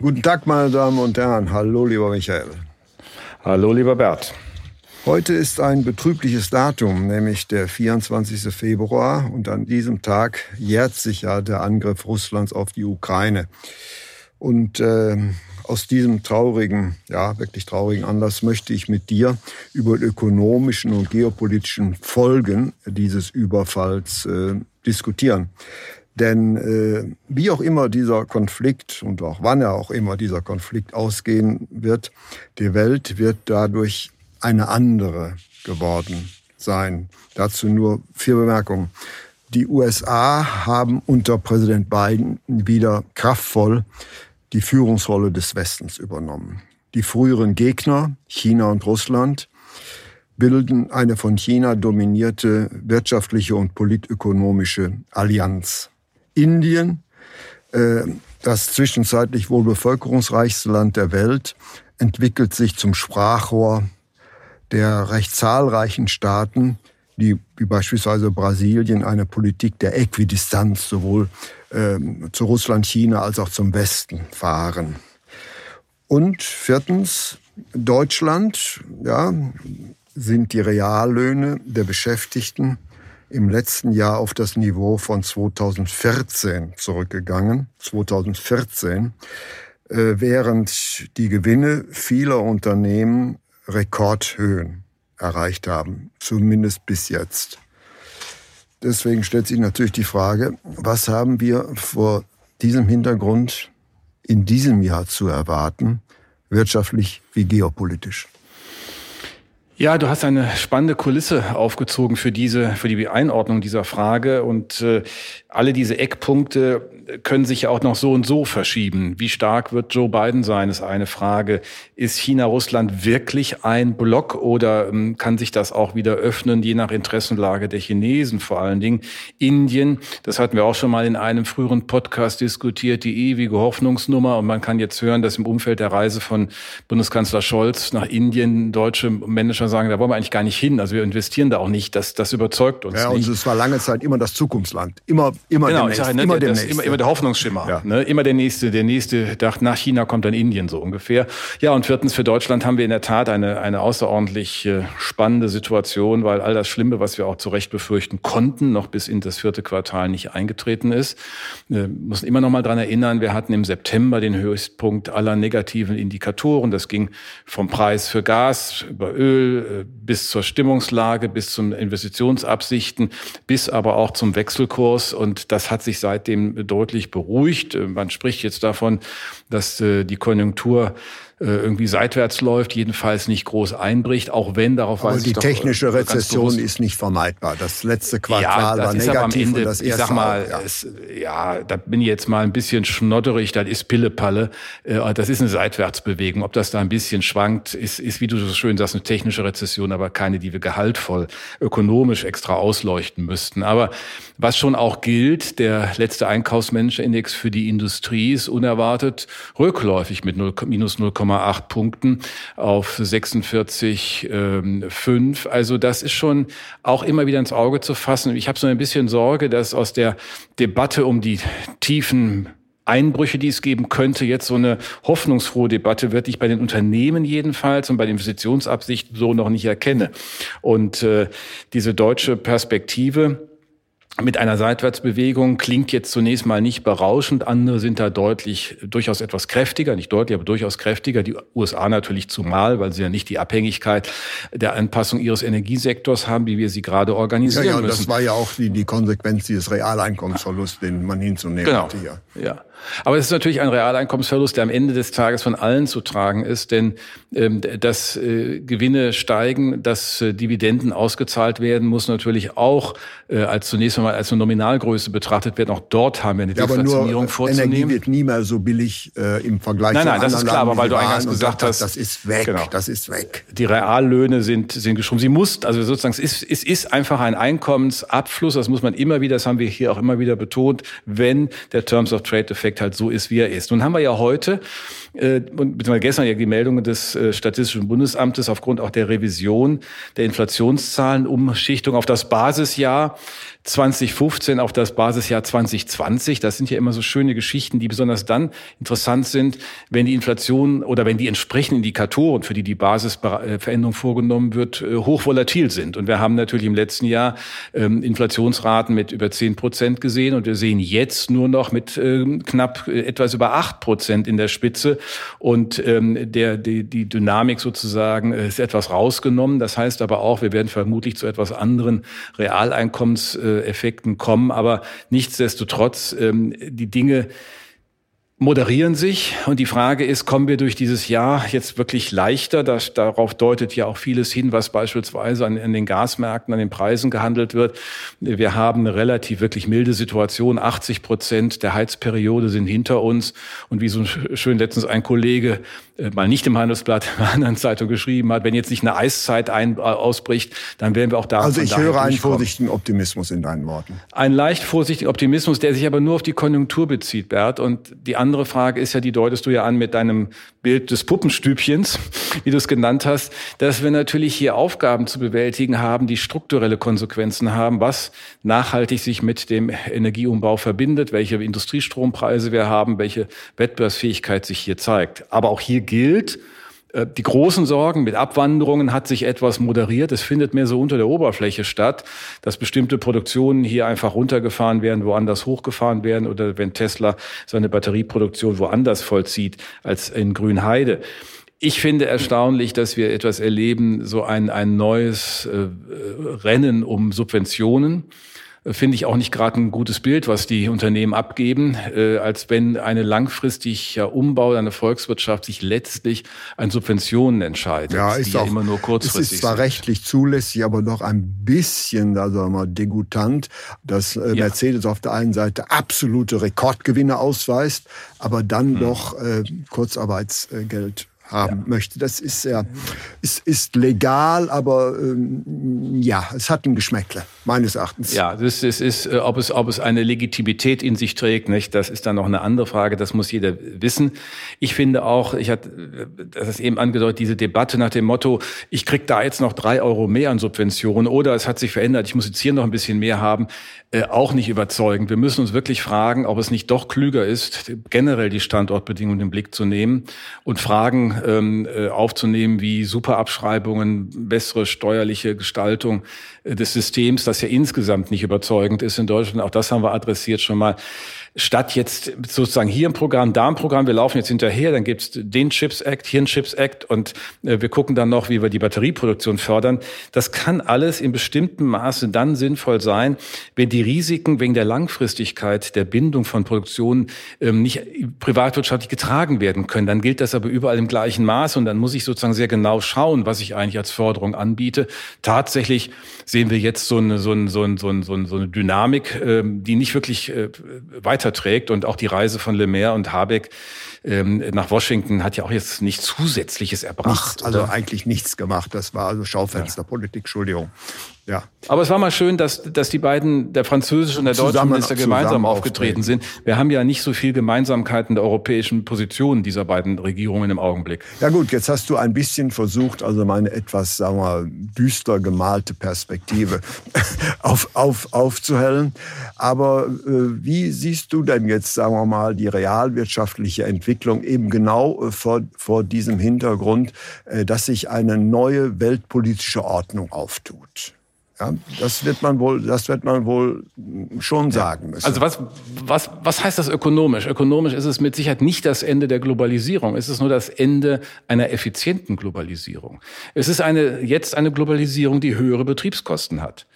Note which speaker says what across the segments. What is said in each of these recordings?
Speaker 1: guten Tag, meine Damen und Herren. Hallo, lieber Michael.
Speaker 2: Hallo, lieber Bert.
Speaker 1: Heute ist ein betrübliches Datum, nämlich der 24. Februar. Und an diesem Tag jährt sich ja der Angriff Russlands auf die Ukraine. Und äh, aus diesem traurigen, ja, wirklich traurigen Anlass möchte ich mit dir über die ökonomischen und geopolitischen Folgen dieses Überfalls äh, diskutieren. Denn äh, wie auch immer dieser Konflikt und auch wann er auch immer dieser Konflikt ausgehen wird, die Welt wird dadurch eine andere geworden sein. Dazu nur vier Bemerkungen. Die USA haben unter Präsident Biden wieder kraftvoll die Führungsrolle des Westens übernommen. Die früheren Gegner, China und Russland, bilden eine von China dominierte wirtschaftliche und politökonomische Allianz. Indien, äh, das zwischenzeitlich wohl bevölkerungsreichste Land der Welt, entwickelt sich zum Sprachrohr der recht zahlreichen Staaten, die wie beispielsweise Brasilien eine Politik der Äquidistanz sowohl ähm, zu Russland, China als auch zum Westen fahren. Und viertens, Deutschland, ja, sind die Reallöhne der Beschäftigten im letzten Jahr auf das Niveau von 2014 zurückgegangen. 2014, äh, während die Gewinne vieler Unternehmen Rekordhöhen erreicht haben, zumindest bis jetzt. Deswegen stellt sich natürlich die Frage, was haben wir vor diesem Hintergrund in diesem Jahr zu erwarten, wirtschaftlich wie geopolitisch?
Speaker 2: Ja, du hast eine spannende Kulisse aufgezogen für diese, für die Einordnung dieser Frage. Und äh, alle diese Eckpunkte können sich ja auch noch so und so verschieben. Wie stark wird Joe Biden sein, ist eine Frage. Ist China-Russland wirklich ein Block oder ähm, kann sich das auch wieder öffnen, je nach Interessenlage der Chinesen vor allen Dingen? Indien, das hatten wir auch schon mal in einem früheren Podcast diskutiert, die ewige Hoffnungsnummer. Und man kann jetzt hören, dass im Umfeld der Reise von Bundeskanzler Scholz nach Indien deutsche Manager sagen, da wollen wir eigentlich gar nicht hin. Also wir investieren da auch nicht. Das, das überzeugt uns
Speaker 1: ja. Und es war lange Zeit immer das Zukunftsland. Immer, immer
Speaker 2: genau,
Speaker 1: demnächst.
Speaker 2: Sage, ne,
Speaker 1: immer,
Speaker 2: das,
Speaker 1: demnächst.
Speaker 2: immer, immer der Hoffnungsschimmer.
Speaker 1: Ja.
Speaker 2: Ne? Immer der nächste, der nächste dachte, nach China kommt dann Indien so ungefähr. Ja, und viertens, für Deutschland haben wir in der Tat eine, eine außerordentlich äh, spannende Situation, weil all das Schlimme, was wir auch zu Recht befürchten konnten, noch bis in das vierte Quartal nicht eingetreten ist. Wir müssen immer noch mal dran erinnern, wir hatten im September den Höchstpunkt aller negativen Indikatoren. Das ging vom Preis für Gas über Öl äh, bis zur Stimmungslage, bis zum Investitionsabsichten, bis aber auch zum Wechselkurs. Und das hat sich seitdem deutlich beruhigt. Man spricht jetzt davon, dass äh, die Konjunktur äh, irgendwie seitwärts läuft, jedenfalls nicht groß einbricht, auch wenn darauf
Speaker 1: Aber
Speaker 2: weiß
Speaker 1: die
Speaker 2: ich
Speaker 1: technische
Speaker 2: äh, ganz
Speaker 1: Rezession ist nicht vermeidbar. Das letzte
Speaker 2: ja,
Speaker 1: Quartal
Speaker 2: das
Speaker 1: war
Speaker 2: ist
Speaker 1: negativ
Speaker 2: Ende,
Speaker 1: und das
Speaker 2: ich
Speaker 1: erste
Speaker 2: sag mal,
Speaker 1: auch, ja.
Speaker 2: Es, ja, da bin ich jetzt mal ein bisschen schnodderig, das ist Pillepalle. Äh, Das ist eine Seitwärtsbewegung. Ob das da ein bisschen schwankt, ist, ist, wie du so schön sagst, eine technische Rezession, aber keine, die wir gehaltvoll ökonomisch extra ausleuchten müssten. Aber was schon auch gilt, der letzte Einkaufsmanager-Index für die Industrie ist unerwartet rückläufig mit 0, minus 0,8 Punkten auf 46,5. Also das ist schon auch immer wieder ins Auge zu fassen. Ich habe so ein bisschen Sorge, dass aus der Debatte um die tiefen Einbrüche, die es geben könnte, jetzt so eine hoffnungsfrohe Debatte wird, die ich bei den Unternehmen jedenfalls und bei den Investitionsabsichten so noch nicht erkenne. Und äh, diese deutsche Perspektive, mit einer Seitwärtsbewegung klingt jetzt zunächst mal nicht berauschend. Andere sind da deutlich, durchaus etwas kräftiger, nicht deutlich, aber durchaus kräftiger. Die USA natürlich zumal, weil sie ja nicht die Abhängigkeit der Anpassung ihres Energiesektors haben, wie wir sie gerade
Speaker 1: Ja,
Speaker 2: organisieren
Speaker 1: ja,
Speaker 2: müssen.
Speaker 1: das war ja auch die, die Konsequenz dieses Realeinkommensverlusts, den man hinzunehmen
Speaker 2: Genau.
Speaker 1: hatte. Ja.
Speaker 2: Ja. Aber es ist natürlich ein Realeinkommensverlust, der am Ende des Tages von allen zu tragen ist, denn ähm, dass äh, Gewinne steigen, dass äh, Dividenden ausgezahlt werden, muss natürlich auch äh, als zunächst einmal als eine Nominalgröße betrachtet werden. Auch dort haben wir eine
Speaker 1: ja, Deflationierung vorzunehmen. Energie wird nie mehr so billig äh, im Vergleich
Speaker 2: nein, nein, zu Nein, das ist klar, aber weil du eingangs gesagt hast,
Speaker 1: das ist weg, genau. das ist weg.
Speaker 2: Die Reallöhne sind sind geschrumpft. Sie muss, also sozusagen, es ist, es ist einfach ein Einkommensabfluss. Das muss man immer wieder, das haben wir hier auch immer wieder betont, wenn der Terms of Trade Effekt halt so ist, wie er ist. Nun haben wir ja heute äh, und beziehungsweise gestern ja die Meldungen des äh, Statistischen Bundesamtes aufgrund auch der Revision der Inflationszahlen, Umschichtung auf das Basisjahr 2015 auf das Basisjahr 2020. Das sind ja immer so schöne Geschichten, die besonders dann interessant sind, wenn die Inflation oder wenn die entsprechenden Indikatoren, für die die Basisveränderung vorgenommen wird, äh, hochvolatil sind. Und wir haben natürlich im letzten Jahr ähm, Inflationsraten mit über 10 Prozent gesehen und wir sehen jetzt nur noch mit ähm, knapp äh, etwas über 8 Prozent in der Spitze. Und ähm, der, die, die Dynamik sozusagen äh, ist etwas rausgenommen. Das heißt aber auch, wir werden vermutlich zu etwas anderen Realeinkommens Effekten kommen. Aber nichtsdestotrotz, ähm, die Dinge moderieren sich. Und die Frage ist, kommen wir durch dieses Jahr jetzt wirklich leichter? Das, darauf deutet ja auch vieles hin, was beispielsweise an, an, den Gasmärkten, an den Preisen gehandelt wird. Wir haben eine relativ wirklich milde Situation. 80 Prozent der Heizperiode sind hinter uns. Und wie so schön letztens ein Kollege äh, mal nicht im Handelsblatt, in einer anderen Zeitung geschrieben hat, wenn jetzt nicht eine Eiszeit ein, äh, ausbricht, dann werden wir auch da.
Speaker 1: Also ich höre einen vorsichtigen Optimismus in deinen Worten.
Speaker 2: Ein leicht vorsichtigen Optimismus, der sich aber nur auf die Konjunktur bezieht, Bert. Und die andere Frage ist ja, die deutest du ja an mit deinem Bild des Puppenstübchens, wie du es genannt hast, dass wir natürlich hier Aufgaben zu bewältigen haben, die strukturelle Konsequenzen haben, was nachhaltig sich mit dem Energieumbau verbindet, welche Industriestrompreise wir haben, welche Wettbewerbsfähigkeit sich hier zeigt. Aber auch hier gilt, die großen Sorgen mit Abwanderungen hat sich etwas moderiert. Es findet mehr so unter der Oberfläche statt, dass bestimmte Produktionen hier einfach runtergefahren werden, woanders hochgefahren werden oder wenn Tesla seine Batterieproduktion woanders vollzieht als in Grünheide. Ich finde erstaunlich, dass wir etwas erleben, so ein, ein neues äh, Rennen um Subventionen finde ich auch nicht gerade ein gutes Bild, was die Unternehmen abgeben, äh, als wenn eine langfristiger Umbau einer Volkswirtschaft sich letztlich an Subventionen entscheidet,
Speaker 1: ja, ist die auch, ja immer nur kurzfristig Es ist zwar sind. rechtlich zulässig, aber doch ein bisschen, also mal degutant, dass äh, ja. Mercedes auf der einen Seite absolute Rekordgewinne ausweist, aber dann hm. doch äh, Kurzarbeitsgeld haben ja. möchte. Das ist ja ist, ist legal, aber ähm, ja, es hat ein Geschmäckle meines Erachtens.
Speaker 2: Ja, das ist, ist äh, ob es ob es eine Legitimität in sich trägt, nicht? Das ist dann noch eine andere Frage. Das muss jeder wissen. Ich finde auch, ich hatte das ist eben angedeutet, diese Debatte nach dem Motto, ich krieg da jetzt noch drei Euro mehr an Subventionen oder es hat sich verändert, ich muss jetzt hier noch ein bisschen mehr haben, äh, auch nicht überzeugend. Wir müssen uns wirklich fragen, ob es nicht doch klüger ist, generell die Standortbedingungen im Blick zu nehmen und Fragen ähm, äh, aufzunehmen wie Superabschreibungen, bessere steuerliche Gestaltung äh, des Systems, das ja insgesamt nicht überzeugend ist in Deutschland. Auch das haben wir adressiert schon mal statt jetzt sozusagen hier ein Programm, da ein Programm, wir laufen jetzt hinterher, dann gibt's den Chips Act, hier ein Chips Act und äh, wir gucken dann noch, wie wir die Batterieproduktion fördern. Das kann alles in bestimmtem Maße dann sinnvoll sein, wenn die Risiken wegen der Langfristigkeit der Bindung von Produktionen ähm, nicht privatwirtschaftlich getragen werden können. Dann gilt das aber überall im gleichen Maße und dann muss ich sozusagen sehr genau schauen, was ich eigentlich als Förderung anbiete. Tatsächlich sehen wir jetzt so eine, so eine, so eine, so eine, so eine Dynamik, ähm, die nicht wirklich äh, weiter weiterträgt. Und auch die Reise von Le Maire und Habeck ähm, nach Washington hat ja auch jetzt nichts Zusätzliches erbracht.
Speaker 1: Nichts, also eigentlich nichts gemacht. Das war also Schaufensterpolitik, Entschuldigung. Ja.
Speaker 2: Aber es war mal schön, dass, dass die beiden, der französische und der deutsche Minister gemeinsam aufgetreten sind. Wir haben ja nicht so viel Gemeinsamkeiten der europäischen Positionen dieser beiden Regierungen im Augenblick.
Speaker 1: Ja gut, jetzt hast du ein bisschen versucht, also meine etwas, sagen wir, düster gemalte Perspektive auf, auf, aufzuhellen. Aber äh, wie siehst du denn jetzt, sagen wir mal, die realwirtschaftliche Entwicklung eben genau äh, vor, vor diesem Hintergrund, äh, dass sich eine neue weltpolitische Ordnung auftut? Ja, das wird man wohl, das wird man wohl schon sagen müssen.
Speaker 2: Also was, was, was heißt das ökonomisch? Ökonomisch ist es mit Sicherheit nicht das Ende der Globalisierung. Es ist nur das Ende einer effizienten Globalisierung. Es ist eine, jetzt eine Globalisierung, die höhere Betriebskosten hat.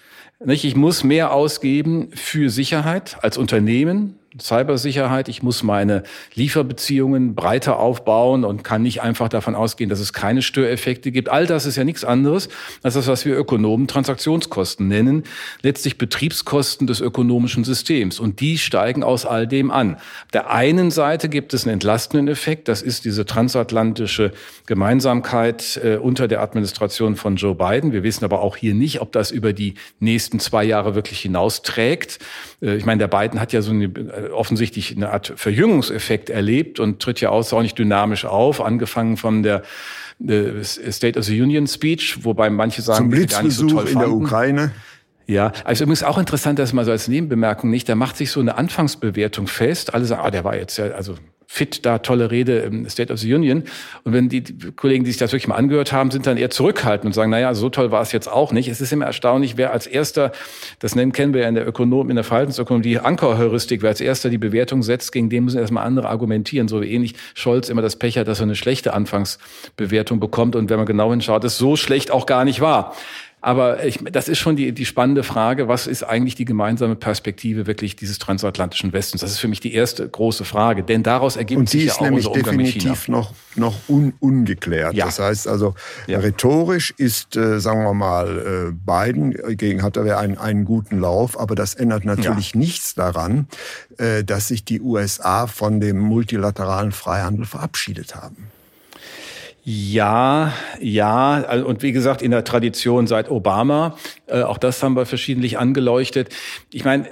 Speaker 2: Ich muss mehr ausgeben für Sicherheit als Unternehmen, Cybersicherheit. Ich muss meine Lieferbeziehungen breiter aufbauen und kann nicht einfach davon ausgehen, dass es keine Störeffekte gibt. All das ist ja nichts anderes als das, was wir Ökonomen Transaktionskosten nennen. Letztlich Betriebskosten des ökonomischen Systems. Und die steigen aus all dem an. Auf der einen Seite gibt es einen entlastenden Effekt. Das ist diese transatlantische Gemeinsamkeit äh, unter der Administration von Joe Biden. Wir wissen aber auch hier nicht, ob das über die nächsten zwei Jahre wirklich hinausträgt. Äh, ich meine, der Biden hat ja so eine offensichtlich eine Art Verjüngungseffekt erlebt und tritt ja außerordentlich dynamisch auf, angefangen von der State of the Union Speech, wobei manche sagen,
Speaker 1: Zum Blitzbesuch gar nicht so toll in der Ukraine.
Speaker 2: Ja, also übrigens auch interessant, dass mal so als Nebenbemerkung nicht, da macht sich so eine Anfangsbewertung fest. Alle sagen, ah, der war jetzt ja, also fit da, tolle Rede im State of the Union. Und wenn die Kollegen, die sich das wirklich mal angehört haben, sind dann eher zurückhaltend und sagen, naja, so toll war es jetzt auch nicht. Es ist immer erstaunlich, wer als erster, das nennen kennen wir ja in der Ökonom, in der Verhaltensökonomie, die Ankerheuristik, wer als erster die Bewertung setzt, gegen den müssen erstmal andere argumentieren. So wie ähnlich Scholz immer das Pech hat, dass er eine schlechte Anfangsbewertung bekommt. Und wenn man genau hinschaut, es so schlecht auch gar nicht war. Aber ich, das ist schon die, die spannende Frage, was ist eigentlich die gemeinsame Perspektive wirklich dieses transatlantischen Westens? Das ist für mich die erste große Frage, denn daraus ergibt sich ja auch unser Umgang mit China.
Speaker 1: definitiv noch, noch un, ungeklärt. Ja. Das heißt also, ja. rhetorisch ist, äh, sagen wir mal, äh, Biden gegen hat er einen, einen guten Lauf, aber das ändert natürlich ja. nichts daran, äh, dass sich die USA von dem multilateralen Freihandel verabschiedet haben.
Speaker 2: Ja, ja, und wie gesagt, in der Tradition seit Obama, äh, auch das haben wir verschiedentlich angeleuchtet. Ich meine,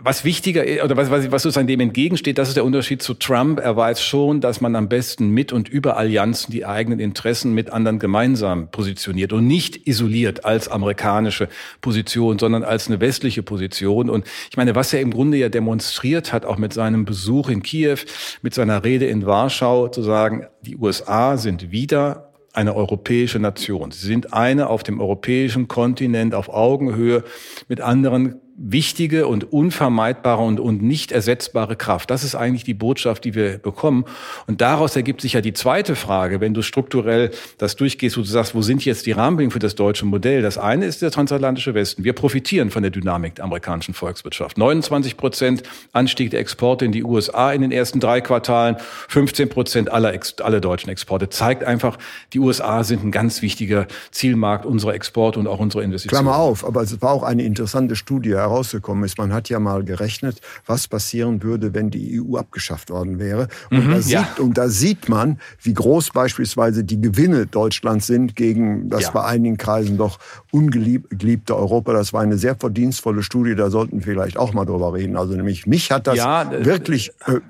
Speaker 2: was wichtiger oder was, was, was sozusagen dem entgegensteht, das ist der Unterschied zu Trump. Er weiß schon, dass man am besten mit und über Allianzen die eigenen Interessen mit anderen gemeinsam positioniert und nicht isoliert als amerikanische Position, sondern als eine westliche Position. Und ich meine, was er im Grunde ja demonstriert hat, auch mit seinem Besuch in Kiew, mit seiner Rede in Warschau, zu sagen, die USA sind wieder eine europäische Nation. Sie sind eine auf dem europäischen Kontinent auf Augenhöhe mit anderen wichtige und unvermeidbare und, und nicht ersetzbare Kraft. Das ist eigentlich die Botschaft, die wir bekommen. Und daraus ergibt sich ja die zweite Frage, wenn du strukturell das durchgehst, wo du sagst, wo sind jetzt die Rahmenbedingungen für das deutsche Modell? Das eine ist der transatlantische Westen. Wir profitieren von der Dynamik der amerikanischen Volkswirtschaft. 29 Prozent Anstieg der Exporte in die USA in den ersten drei Quartalen, 15 Prozent aller, aller deutschen Exporte. Zeigt einfach, die USA sind ein ganz wichtiger Zielmarkt unserer Exporte und auch unserer Investitionen.
Speaker 1: Klammer auf, aber es war auch eine interessante Studie herausgekommen ist. Man hat ja mal gerechnet, was passieren würde, wenn die EU abgeschafft worden wäre. Und, mhm, da, sieht, ja. und da sieht man, wie groß beispielsweise die Gewinne Deutschlands sind gegen das ja. bei einigen Kreisen doch ungeliebte Europa. Das war eine sehr verdienstvolle Studie, da sollten wir vielleicht auch mal drüber reden. Also nämlich mich hat das ja, wirklich äh,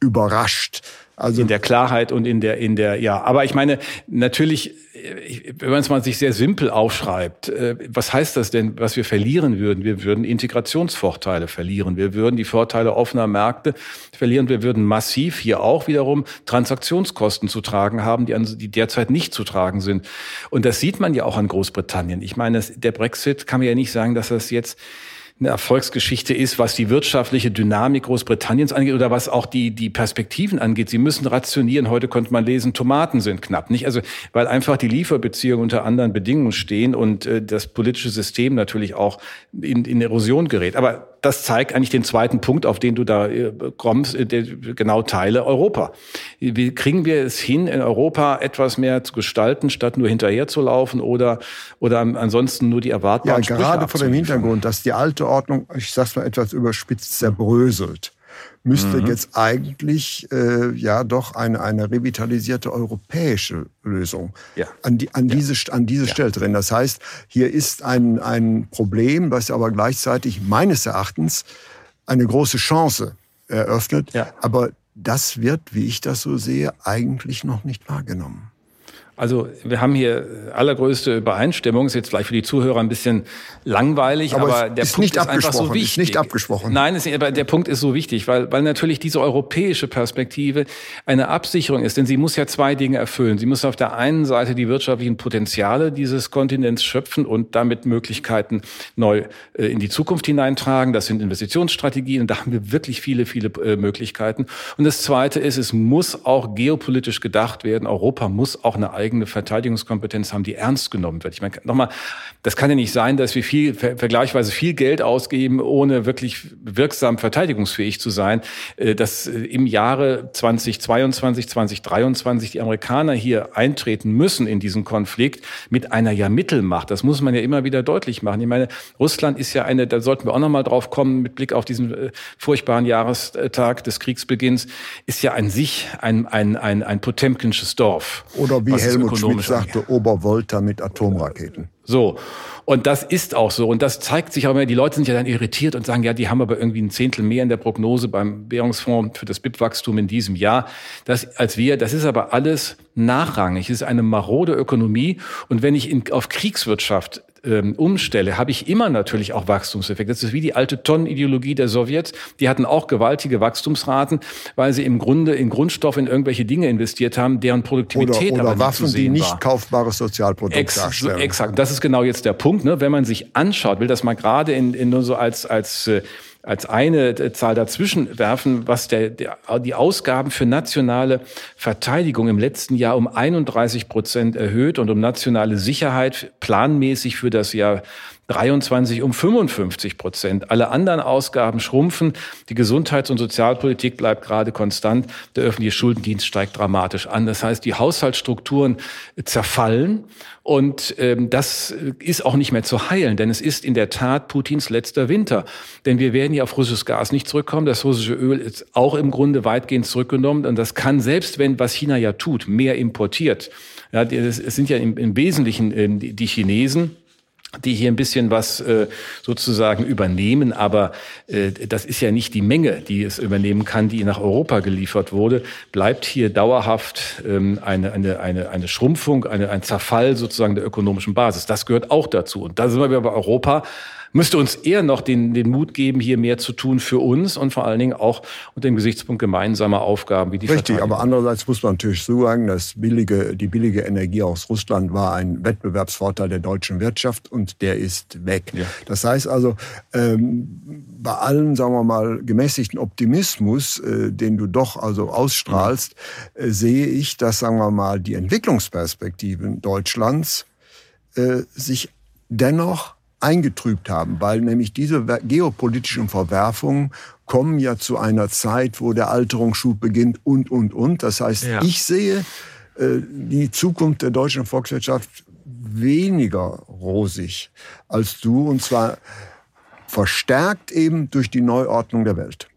Speaker 1: überrascht.
Speaker 2: Also in der Klarheit und in der in der ja, aber ich meine natürlich, wenn man es mal sich sehr simpel aufschreibt, äh, was heißt das denn, was wir verlieren würden? Wir würden Integrationsvorteile verlieren, wir würden die Vorteile offener Märkte verlieren, wir würden massiv hier auch wiederum Transaktionskosten zu tragen haben, die, die derzeit nicht zu tragen sind. Und das sieht man ja auch an Großbritannien. Ich meine, der Brexit kann man ja nicht sagen, dass das jetzt eine Erfolgsgeschichte ist, was die wirtschaftliche Dynamik Großbritanniens angeht oder was auch die, die Perspektiven angeht. Sie müssen rationieren. Heute konnte man lesen, Tomaten sind knapp. Nicht? Also, weil einfach die Lieferbeziehungen unter anderen Bedingungen stehen und äh, das politische System natürlich auch in, in Erosion gerät. Aber das zeigt eigentlich den zweiten Punkt, auf den du da äh, kommst, äh, genau Teile Europa. Wie kriegen wir es hin, in Europa etwas mehr zu gestalten, statt nur hinterher zu laufen oder, oder ansonsten nur die erwartbaren
Speaker 1: Ja, gerade vor dem Hintergrund, dass die alte Ordnung, ich sag's mal etwas überspitzt, zerbröselt müsste mhm. jetzt eigentlich äh, ja doch eine, eine revitalisierte europäische Lösung ja. an, die, an ja. diese, an diese ja. Stelle drin. Das heißt, hier ist ein, ein Problem, was aber gleichzeitig meines Erachtens eine große Chance eröffnet. Aber das wird, wie ich das so sehe, eigentlich noch nicht wahrgenommen.
Speaker 2: Also wir haben hier allergrößte Übereinstimmung. Ist jetzt vielleicht für die Zuhörer ein bisschen langweilig, aber, aber der Punkt ist einfach so wichtig.
Speaker 1: Ist nicht abgesprochen.
Speaker 2: Nein, ist, aber der Punkt ist so wichtig, weil, weil natürlich diese europäische Perspektive eine Absicherung ist. Denn sie muss ja zwei Dinge erfüllen. Sie muss auf der einen Seite die wirtschaftlichen Potenziale dieses Kontinents schöpfen und damit Möglichkeiten neu äh, in die Zukunft hineintragen. Das sind Investitionsstrategien und da haben wir wirklich viele, viele äh, Möglichkeiten. Und das Zweite ist, es muss auch geopolitisch gedacht werden. Europa muss auch eine eigene Verteidigungskompetenz haben, die ernst genommen wird. Ich meine, nochmal, das kann ja nicht sein, dass wir viel, vergleichsweise viel Geld ausgeben, ohne wirklich wirksam verteidigungsfähig zu sein. Äh, dass äh, im Jahre 2022, 2023 die Amerikaner hier eintreten müssen in diesen Konflikt mit einer ja Mittelmacht. Das muss man ja immer wieder deutlich machen. Ich meine, Russland ist ja eine, da sollten wir auch nochmal drauf kommen, mit Blick auf diesen äh, furchtbaren Jahrestag des Kriegsbeginns, ist ja an sich ein, ein, ein, ein Potemkinsches Dorf.
Speaker 1: Oder wie Helmut Schmidt sagte, Obervolta mit Atomraketen.
Speaker 2: So. Und das ist auch so. Und das zeigt sich auch immer, die Leute sind ja dann irritiert und sagen, ja, die haben aber irgendwie ein Zehntel mehr in der Prognose beim Währungsfonds für das BIP-Wachstum in diesem Jahr. Das, als wir, das ist aber alles nachrangig. Es ist eine marode Ökonomie. Und wenn ich in, auf Kriegswirtschaft ähm, umstelle, habe ich immer natürlich auch Wachstumseffekte. Das ist wie die alte Tonnenideologie der Sowjets. Die hatten auch gewaltige Wachstumsraten, weil sie im Grunde in Grundstoff in irgendwelche Dinge investiert haben, deren Produktivität
Speaker 1: oder, oder aber Waffen, die nicht war. kaufbares Sozialprodukt
Speaker 2: Ex
Speaker 1: darstellen.
Speaker 2: Exakt. Das ist genau jetzt der Punkt. Ne? Wenn man sich anschaut, will das mal gerade in, in nur so als als äh, als eine Zahl dazwischen werfen, was der, der, die Ausgaben für nationale Verteidigung im letzten Jahr um 31 Prozent erhöht und um nationale Sicherheit planmäßig für das Jahr 23 um 55 Prozent. Alle anderen Ausgaben schrumpfen. Die Gesundheits- und Sozialpolitik bleibt gerade konstant. Der öffentliche Schuldendienst steigt dramatisch an. Das heißt, die Haushaltsstrukturen zerfallen. Und ähm, das ist auch nicht mehr zu heilen, denn es ist in der Tat Putins letzter Winter. Denn wir werden ja auf russisches Gas nicht zurückkommen. Das russische Öl ist auch im Grunde weitgehend zurückgenommen. Und das kann selbst, wenn was China ja tut, mehr importiert. Ja, es sind ja im, im Wesentlichen ähm, die Chinesen die hier ein bisschen was äh, sozusagen übernehmen, aber äh, das ist ja nicht die Menge, die es übernehmen kann, die nach Europa geliefert wurde, bleibt hier dauerhaft ähm, eine, eine, eine, eine Schrumpfung, eine, ein Zerfall sozusagen der ökonomischen Basis. Das gehört auch dazu. Und da sind wir bei Europa müsste uns eher noch den, den Mut geben, hier mehr zu tun für uns und vor allen Dingen auch unter dem Gesichtspunkt gemeinsamer Aufgaben wie die
Speaker 1: Richtig, aber andererseits muss man natürlich sagen, dass billige, die billige Energie aus Russland war ein Wettbewerbsvorteil der deutschen Wirtschaft und der ist weg. Ja. Das heißt also, ähm, bei allen, sagen wir mal, gemäßigten Optimismus, äh, den du doch also ausstrahlst, äh, sehe ich, dass, sagen wir mal, die Entwicklungsperspektiven Deutschlands äh, sich dennoch eingetrübt haben, weil nämlich diese geopolitischen Verwerfungen kommen ja zu einer Zeit, wo der Alterungsschub beginnt und, und, und. Das heißt, ja. ich sehe äh, die Zukunft der deutschen Volkswirtschaft weniger rosig als du, und zwar verstärkt eben durch die Neuordnung der Welt.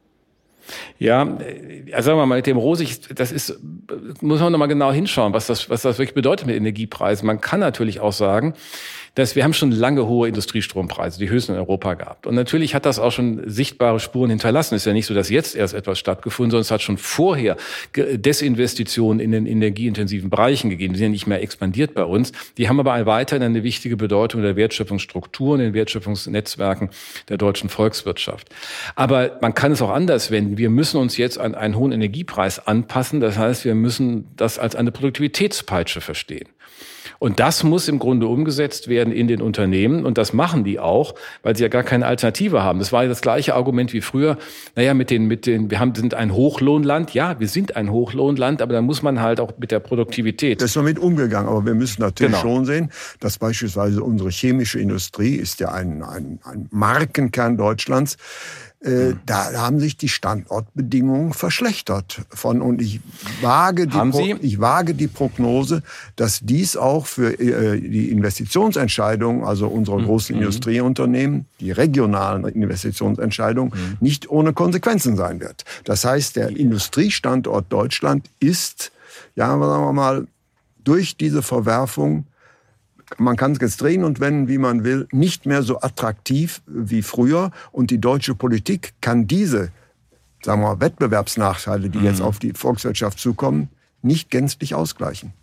Speaker 2: Ja, also sagen wir mal, mit dem Rosig, das ist, muss man nochmal genau hinschauen, was das, was das wirklich bedeutet mit Energiepreisen. Man kann natürlich auch sagen, dass wir haben schon lange hohe Industriestrompreise, die höchsten in Europa gehabt. Und natürlich hat das auch schon sichtbare Spuren hinterlassen. Ist ja nicht so, dass jetzt erst etwas stattgefunden, sondern es hat schon vorher Desinvestitionen in den energieintensiven Bereichen gegeben. Die sind ja nicht mehr expandiert bei uns. Die haben aber weiterhin eine wichtige Bedeutung der Wertschöpfungsstrukturen, den Wertschöpfungsnetzwerken der deutschen Volkswirtschaft. Aber man kann es auch anders wenden. Wir müssen uns jetzt an einen hohen Energiepreis anpassen. Das heißt, wir müssen das als eine Produktivitätspeitsche verstehen. Und das muss im Grunde umgesetzt werden in den Unternehmen. Und das machen die auch, weil sie ja gar keine Alternative haben. Das war das gleiche Argument wie früher. Naja, mit den, mit den, wir haben, sind ein Hochlohnland. Ja, wir sind ein Hochlohnland, aber da muss man halt auch mit der Produktivität.
Speaker 1: Das ist damit umgegangen. Aber wir müssen natürlich genau. schon sehen, dass beispielsweise unsere chemische Industrie ist ja ein, ein, ein Markenkern Deutschlands äh, hm. da haben sich die Standortbedingungen verschlechtert von und ich wage die, ich wage die Prognose, dass dies auch für äh, die Investitionsentscheidungen, also unserer hm. großen mhm. Industrieunternehmen, die regionalen Investitionsentscheidungen, mhm. nicht ohne Konsequenzen sein wird. Das heißt, der Industriestandort Deutschland ist, ja, sagen wir mal, durch diese Verwerfung man kann es jetzt drehen und wenden, wie man will, nicht mehr so attraktiv wie früher. Und die deutsche Politik kann diese, sagen wir mal, Wettbewerbsnachteile, die mhm. jetzt auf die Volkswirtschaft zukommen, nicht gänzlich ausgleichen.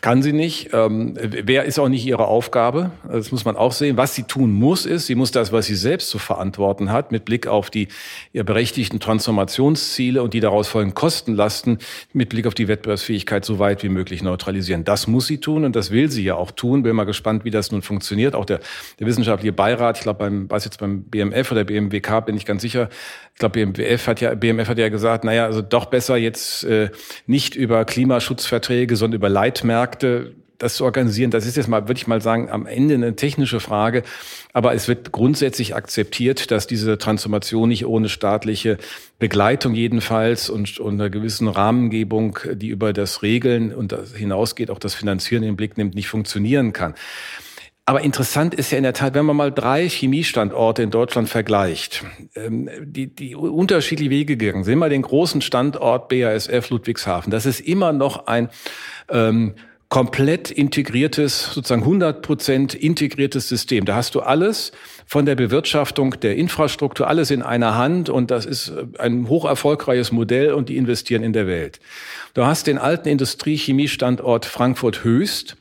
Speaker 2: Kann sie nicht. Ähm, wer ist auch nicht ihre Aufgabe? Das muss man auch sehen. Was sie tun muss, ist, sie muss das, was sie selbst zu verantworten hat, mit Blick auf die ihr berechtigten Transformationsziele und die daraus folgenden Kostenlasten, mit Blick auf die Wettbewerbsfähigkeit so weit wie möglich neutralisieren. Das muss sie tun und das will sie ja auch tun. Bin mal gespannt, wie das nun funktioniert. Auch der, der wissenschaftliche Beirat, ich glaube, beim, was jetzt beim BMF oder BMWK, bin ich ganz sicher, ich glaube, BMWF hat ja, BMF hat ja gesagt, naja, also doch besser jetzt äh, nicht über Klimaschutzverträge, sondern über Leitmärkte Märkte das zu organisieren, das ist jetzt mal, würde ich mal sagen, am Ende eine technische Frage. Aber es wird grundsätzlich akzeptiert, dass diese Transformation nicht ohne staatliche Begleitung jedenfalls und, einer gewissen Rahmengebung, die über das Regeln und das hinausgeht, auch das Finanzieren in den Blick nimmt, nicht funktionieren kann. Aber interessant ist ja in der Tat, wenn man mal drei Chemiestandorte in Deutschland vergleicht, ähm, die, die unterschiedliche Wege gegangen sind. Mal den großen Standort BASF Ludwigshafen. Das ist immer noch ein ähm, komplett integriertes, sozusagen 100 Prozent integriertes System. Da hast du alles von der Bewirtschaftung der Infrastruktur, alles in einer Hand und das ist ein hoch erfolgreiches Modell und die investieren in der Welt. Du hast den alten Industriechemiestandort Frankfurt Höchst, äh,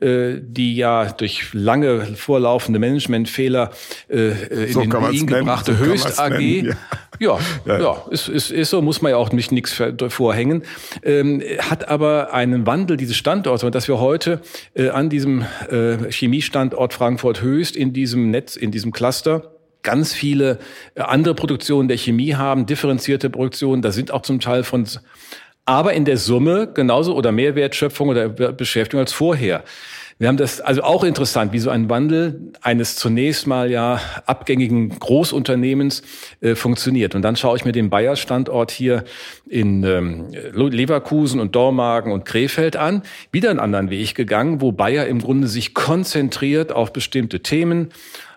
Speaker 2: die ja durch lange vorlaufende Managementfehler äh, in so den Ruin gebrachte so Höchst AG. Nennen, ja. Ja, ja, ja, ist, ist, ist so, muss man ja auch nicht nichts vorhängen. Ähm, hat aber einen Wandel dieses Standorts, und dass wir heute äh, an diesem äh, Chemiestandort Frankfurt Höchst in diesem Netz, in diesem Cluster ganz viele äh, andere Produktionen der Chemie haben, differenzierte Produktionen, da sind auch zum Teil von aber in der Summe genauso oder mehr Wertschöpfung oder Beschäftigung als vorher. Wir haben das also auch interessant, wie so ein Wandel eines zunächst mal ja abgängigen Großunternehmens äh, funktioniert. Und dann schaue ich mir den Bayer-Standort hier in ähm, Leverkusen und Dormagen und Krefeld an. Wieder einen anderen Weg gegangen, wo Bayer im Grunde sich konzentriert auf bestimmte Themen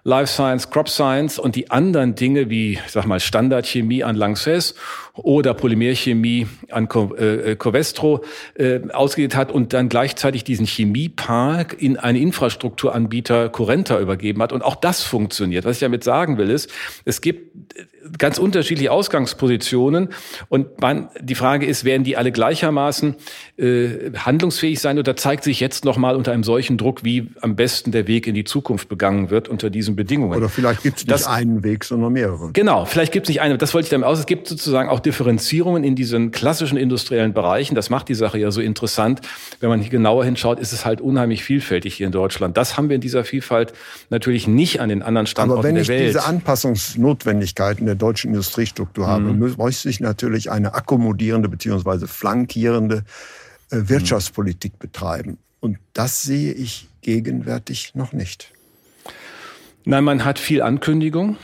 Speaker 2: Life Science, Crop Science und die anderen Dinge wie, sag mal, Standardchemie an Lanxess oder Polymerchemie an äh, äh, Covestro äh, ausgegeben hat und dann gleichzeitig diesen Chemiepark in einen Infrastrukturanbieter Corenta übergeben hat. Und auch das funktioniert. Was ich damit sagen will, ist, es gibt ganz unterschiedliche Ausgangspositionen und man, die Frage ist, werden die alle gleichermaßen äh, handlungsfähig sein oder zeigt sich jetzt nochmal unter einem solchen Druck, wie am besten der Weg in die Zukunft begangen wird unter diesen Bedingungen?
Speaker 1: Oder vielleicht gibt es nicht das, einen Weg, sondern mehrere.
Speaker 2: Genau, vielleicht gibt es nicht einen. Das wollte ich damit aus. Es gibt sozusagen auch Differenzierungen in diesen klassischen industriellen Bereichen. Das macht die Sache ja so interessant. Wenn man hier genauer hinschaut, ist es halt unheimlich vielfältig hier in Deutschland. Das haben wir in dieser Vielfalt natürlich nicht an den anderen Standorten der Welt. Aber
Speaker 1: wenn ich diese Anpassungsnotwendigkeiten der deutschen Industriestruktur habe, mhm. bräuchte ich natürlich eine akkommodierende bzw. flankierende äh, Wirtschaftspolitik betreiben. Und das sehe ich gegenwärtig noch nicht.
Speaker 2: Nein, man hat viel Ankündigung.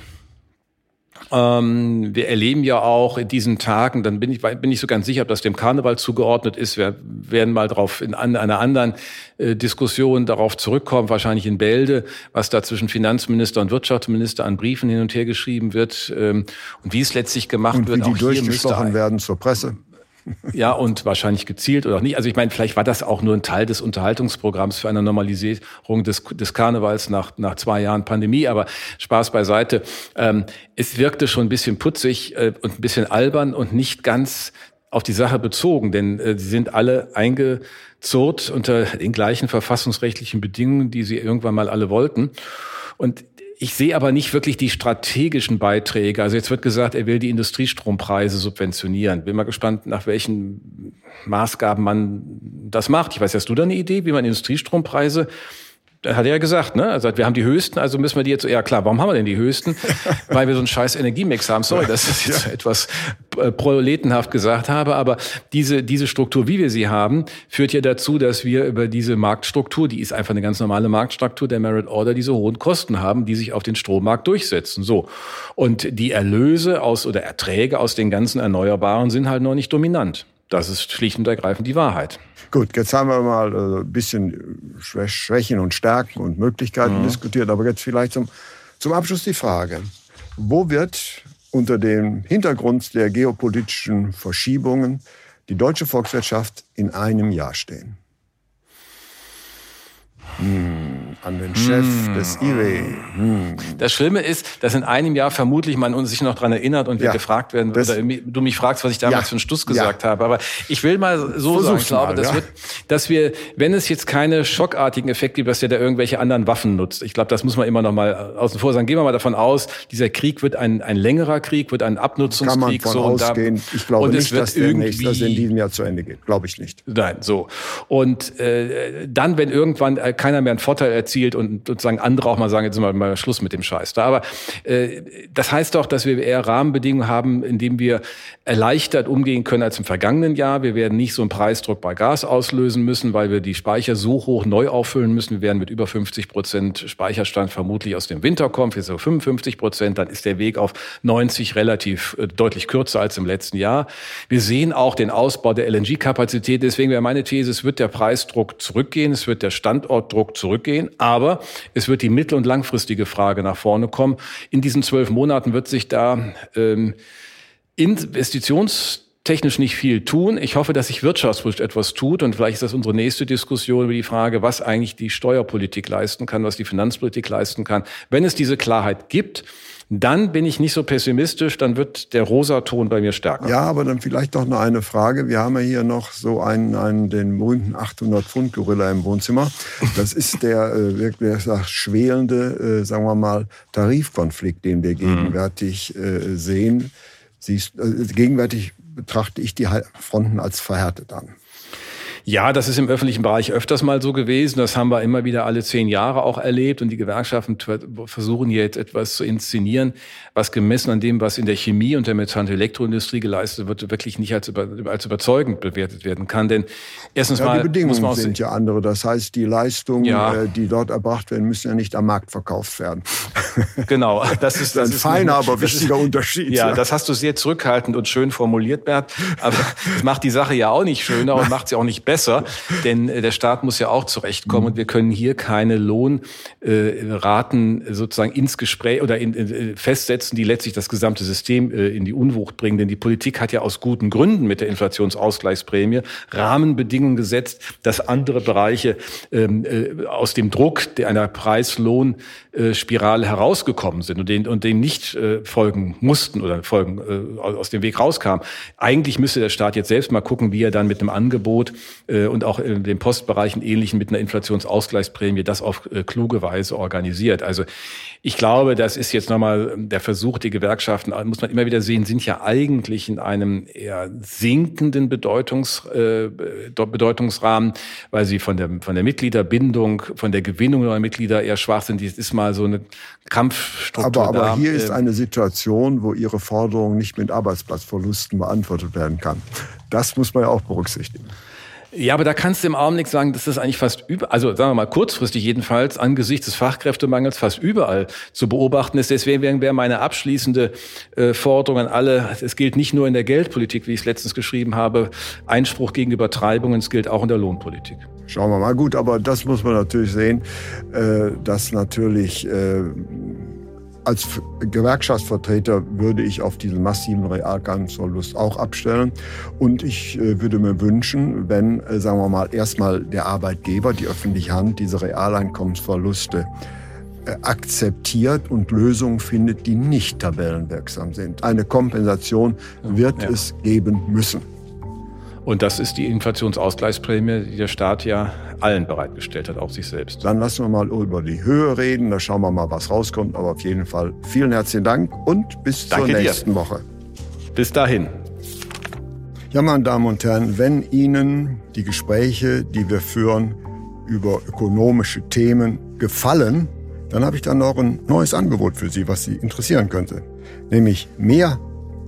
Speaker 2: Ähm, wir erleben ja auch in diesen Tagen, dann bin ich, bin ich so ganz sicher, ob das dem Karneval zugeordnet ist. Wir werden mal darauf in einer anderen äh, Diskussion darauf zurückkommen, wahrscheinlich in Bälde, was da zwischen Finanzminister und Wirtschaftsminister an Briefen hin und her geschrieben wird ähm, und wie es letztlich gemacht
Speaker 1: und
Speaker 2: wird.
Speaker 1: Wie die durchgestochen werden zur Presse.
Speaker 2: Ja, und wahrscheinlich gezielt oder nicht. Also ich meine, vielleicht war das auch nur ein Teil des Unterhaltungsprogramms für eine Normalisierung des, des Karnevals nach, nach zwei Jahren Pandemie, aber Spaß beiseite. Ähm, es wirkte schon ein bisschen putzig äh, und ein bisschen albern und nicht ganz auf die Sache bezogen, denn äh, sie sind alle eingezurrt unter den gleichen verfassungsrechtlichen Bedingungen, die sie irgendwann mal alle wollten. Und ich sehe aber nicht wirklich die strategischen Beiträge. Also jetzt wird gesagt, er will die Industriestrompreise subventionieren. Bin mal gespannt, nach welchen Maßgaben man das macht. Ich weiß, hast du da eine Idee, wie man Industriestrompreise da hat er ja gesagt, ne? Also wir haben die höchsten, also müssen wir die jetzt, ja klar, warum haben wir denn die höchsten? Weil wir so einen scheiß Energiemix haben. Sorry, dass ich jetzt ja. etwas äh, proletenhaft gesagt habe, aber diese, diese Struktur, wie wir sie haben, führt ja dazu, dass wir über diese Marktstruktur, die ist einfach eine ganz normale Marktstruktur der Merit Order, diese hohen Kosten haben, die sich auf den Strommarkt durchsetzen. So. Und die Erlöse aus oder Erträge aus den ganzen Erneuerbaren sind halt noch nicht dominant. Das ist schlicht und ergreifend die Wahrheit.
Speaker 1: Gut, jetzt haben wir mal äh, ein bisschen Schwächen und Stärken und Möglichkeiten mhm. diskutiert, aber jetzt vielleicht zum, zum Abschluss die Frage. Wo wird unter dem Hintergrund der geopolitischen Verschiebungen die deutsche Volkswirtschaft in einem Jahr stehen? Hm, an den Chef hm. des IRE.
Speaker 2: Hm. Das Schlimme ist, dass in einem Jahr vermutlich man sich noch dran erinnert und wir ja, gefragt werden, oder du mich fragst, was ich damals ja, für einen Stuss gesagt ja. habe. Aber ich will mal so Versuch's sagen, ich glaube, mal, das wird, dass wir, wenn es jetzt keine schockartigen Effekte gibt, dass der da irgendwelche anderen Waffen nutzt. Ich glaube, das muss man immer noch mal außen vor sagen. Gehen wir mal davon aus, dieser Krieg wird ein, ein längerer Krieg, wird ein Abnutzungskrieg.
Speaker 1: Kann man von so, ausgehen. Da, ich glaube nicht, dass der nächste, dass in diesem Jahr zu Ende geht. Glaube ich nicht.
Speaker 2: Nein, so. Und äh, dann, wenn irgendwann äh, keiner mehr einen Vorteil erzielt und sozusagen andere auch mal sagen, jetzt sind wir mal Schluss mit dem Scheiß da. Aber äh, das heißt doch, dass wir eher Rahmenbedingungen haben, in denen wir erleichtert umgehen können als im vergangenen Jahr. Wir werden nicht so einen Preisdruck bei Gas auslösen lösen müssen, weil wir die Speicher so hoch neu auffüllen müssen. Wir werden mit über 50 Prozent Speicherstand vermutlich aus dem Winter kommen, jetzt so 55 Prozent, dann ist der Weg auf 90 relativ äh, deutlich kürzer als im letzten Jahr. Wir sehen auch den Ausbau der LNG-Kapazität. Deswegen wäre meine These, es wird der Preisdruck zurückgehen, es wird der Standortdruck zurückgehen, aber es wird die mittel- und langfristige Frage nach vorne kommen. In diesen zwölf Monaten wird sich da ähm, investitionstechnisch nicht viel tun. Ich hoffe, dass sich wirtschaftspolitisch etwas tut und vielleicht ist das unsere nächste Diskussion über die Frage, was eigentlich die Steuerpolitik leisten kann, was die Finanzpolitik leisten kann. Wenn es diese Klarheit gibt, dann bin ich nicht so pessimistisch, dann wird der Rosaton bei mir stärker.
Speaker 1: Ja, aber dann vielleicht doch noch eine Frage. Wir haben ja hier noch so einen, einen den berühmten 800 Pfund Gorilla im Wohnzimmer. Das ist der äh, wirklich schwelende, äh, sagen wir mal, Tarifkonflikt, den wir mhm. gegenwärtig äh, sehen. Siehst, äh, gegenwärtig betrachte ich die Fronten als verhärtet an.
Speaker 2: Ja, das ist im öffentlichen Bereich öfters mal so gewesen. Das haben wir immer wieder alle zehn Jahre auch erlebt. Und die Gewerkschaften versuchen hier jetzt etwas zu inszenieren, was gemessen an dem, was in der Chemie und der Metall- und Elektroindustrie geleistet wird, wirklich nicht als, über, als überzeugend bewertet werden kann. Denn erstens
Speaker 1: ja,
Speaker 2: mal
Speaker 1: die Bedingungen muss sind ja andere. Das heißt, die Leistungen, ja. Äh, die dort erbracht werden, müssen ja nicht am Markt verkauft werden.
Speaker 2: Genau,
Speaker 1: das ist, das ein ist feiner, aber wichtiger ist, Unterschied.
Speaker 2: Ja, ja, das hast du sehr zurückhaltend und schön formuliert, Bert. Aber das macht die Sache ja auch nicht schöner und macht sie auch nicht besser, denn äh, der Staat muss ja auch zurechtkommen und wir können hier keine Lohnraten äh, sozusagen ins Gespräch oder in, in, festsetzen, die letztlich das gesamte System äh, in die Unwucht bringen. Denn die Politik hat ja aus guten Gründen mit der Inflationsausgleichsprämie Rahmenbedingungen gesetzt, dass andere Bereiche ähm, äh, aus dem Druck einer Preis-Lohn-Spirale herausgekommen sind und den, und dem nicht äh, folgen mussten oder folgen äh, aus dem Weg rauskamen. Eigentlich müsste der Staat jetzt selbst mal gucken, wie er dann mit einem Angebot äh, und auch in den Postbereichen ähnlichen mit einer Inflationsausgleichsprämie das auf äh, kluge Weise organisiert. Also ich glaube, das ist jetzt nochmal der Versuch, die Gewerkschaften, muss man immer wieder sehen, sind ja eigentlich in einem eher sinkenden Bedeutungs, äh, Bedeutungsrahmen, weil sie von der, von der Mitgliederbindung, von der Gewinnung neuer Mitglieder eher schwach sind. Das ist mal so eine Kampfstruktur
Speaker 1: aber, aber hier ist eine Situation, wo Ihre Forderung nicht mit Arbeitsplatzverlusten beantwortet werden kann. Das muss man ja auch berücksichtigen.
Speaker 2: Ja, aber da kannst du im Augenblick sagen, dass das eigentlich fast über, also sagen wir mal kurzfristig jedenfalls angesichts des Fachkräftemangels fast überall zu beobachten ist. Deswegen wäre meine abschließende äh, Forderung an alle, es gilt nicht nur in der Geldpolitik, wie ich es letztens geschrieben habe, Einspruch gegen Übertreibungen, es gilt auch in der Lohnpolitik.
Speaker 1: Schauen wir mal. Gut, aber das muss man natürlich sehen, äh, dass natürlich äh, als Gewerkschaftsvertreter würde ich auf diesen massiven Realgangsverlust auch abstellen. Und ich äh, würde mir wünschen, wenn, äh, sagen wir mal, erstmal der Arbeitgeber, die öffentliche Hand, diese Realeinkommensverluste äh, akzeptiert und Lösungen findet, die nicht tabellenwirksam sind. Eine Kompensation wird ja. es geben müssen.
Speaker 2: Und das ist die Inflationsausgleichsprämie, die der Staat ja allen bereitgestellt hat, auch sich selbst.
Speaker 1: Dann lassen wir mal über die Höhe reden, da schauen wir mal, was rauskommt. Aber auf jeden Fall vielen herzlichen Dank und bis Danke zur nächsten dir. Woche.
Speaker 2: Bis dahin.
Speaker 1: Ja, meine Damen und Herren, wenn Ihnen die Gespräche, die wir führen über ökonomische Themen gefallen, dann habe ich dann noch ein neues Angebot für Sie, was Sie interessieren könnte. Nämlich mehr